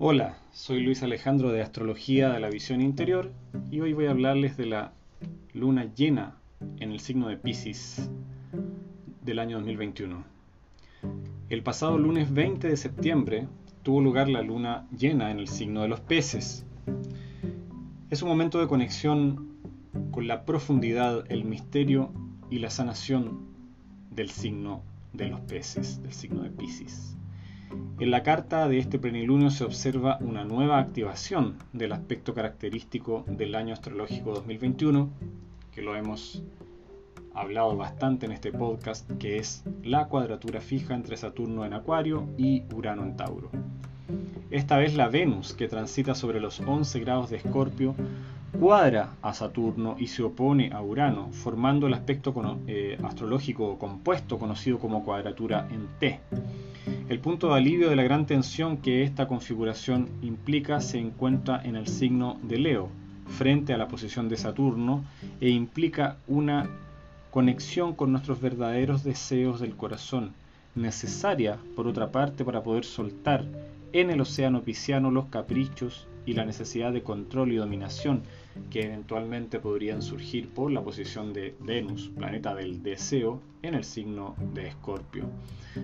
Hola, soy Luis Alejandro de Astrología de la Visión Interior y hoy voy a hablarles de la luna llena en el signo de Pisces del año 2021. El pasado lunes 20 de septiembre tuvo lugar la luna llena en el signo de los peces. Es un momento de conexión con la profundidad, el misterio y la sanación del signo de los peces, del signo de Pisces. En la carta de este plenilunio se observa una nueva activación del aspecto característico del año astrológico 2021, que lo hemos hablado bastante en este podcast, que es la cuadratura fija entre Saturno en Acuario y Urano en Tauro. Esta vez la Venus, que transita sobre los 11 grados de Escorpio, cuadra a Saturno y se opone a Urano, formando el aspecto eh, astrológico compuesto conocido como cuadratura en T. El punto de alivio de la gran tensión que esta configuración implica se encuentra en el signo de Leo, frente a la posición de Saturno, e implica una conexión con nuestros verdaderos deseos del corazón, necesaria, por otra parte, para poder soltar en el océano pisciano los caprichos y la necesidad de control y dominación que eventualmente podrían surgir por la posición de Venus, planeta del deseo, en el signo de Escorpio.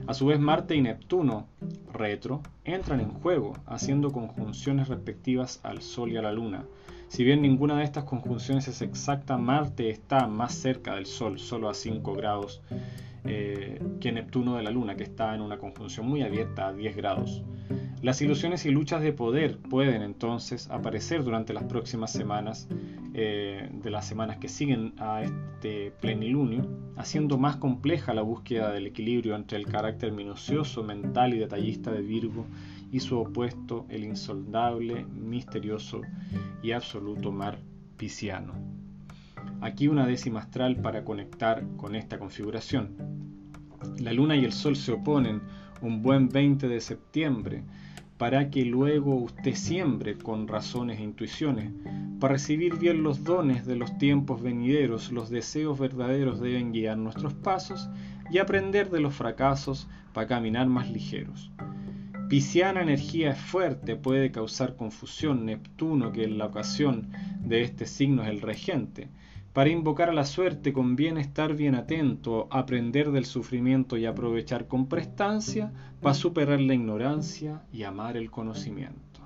A su vez, Marte y Neptuno, retro, entran en juego, haciendo conjunciones respectivas al Sol y a la Luna. Si bien ninguna de estas conjunciones es exacta, Marte está más cerca del Sol, solo a 5 grados, eh, que Neptuno de la Luna, que está en una conjunción muy abierta a 10 grados. Las ilusiones y luchas de poder pueden entonces aparecer durante las próximas semanas, eh, de las semanas que siguen a este plenilunio, haciendo más compleja la búsqueda del equilibrio entre el carácter minucioso, mental y detallista de Virgo y su opuesto, el insondable, misterioso y absoluto mar pisciano. Aquí una décima astral para conectar con esta configuración. La luna y el sol se oponen un buen 20 de septiembre para que luego usted siembre con razones e intuiciones. Para recibir bien los dones de los tiempos venideros, los deseos verdaderos deben guiar nuestros pasos y aprender de los fracasos para caminar más ligeros. Pisciana energía es fuerte, puede causar confusión. Neptuno, que en la ocasión de este signo es el regente, para invocar a la suerte conviene estar bien atento, aprender del sufrimiento y aprovechar con prestancia para superar la ignorancia y amar el conocimiento.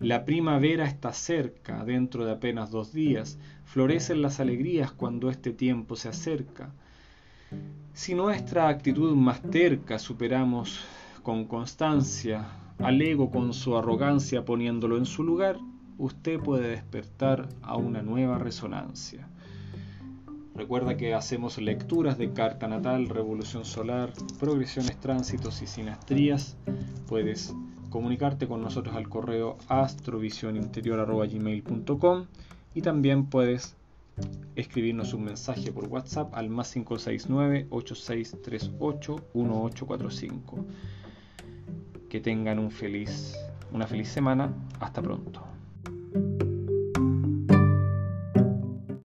La primavera está cerca, dentro de apenas dos días, florecen las alegrías cuando este tiempo se acerca. Si nuestra actitud más terca superamos con constancia al ego con su arrogancia poniéndolo en su lugar, usted puede despertar a una nueva resonancia. Recuerda que hacemos lecturas de carta natal, revolución solar, progresiones, tránsitos y sinastrías. Puedes comunicarte con nosotros al correo astrovisioninterior.gmail.com y también puedes escribirnos un mensaje por WhatsApp al más 569 8638 1845. Que tengan un feliz, una feliz semana. Hasta pronto.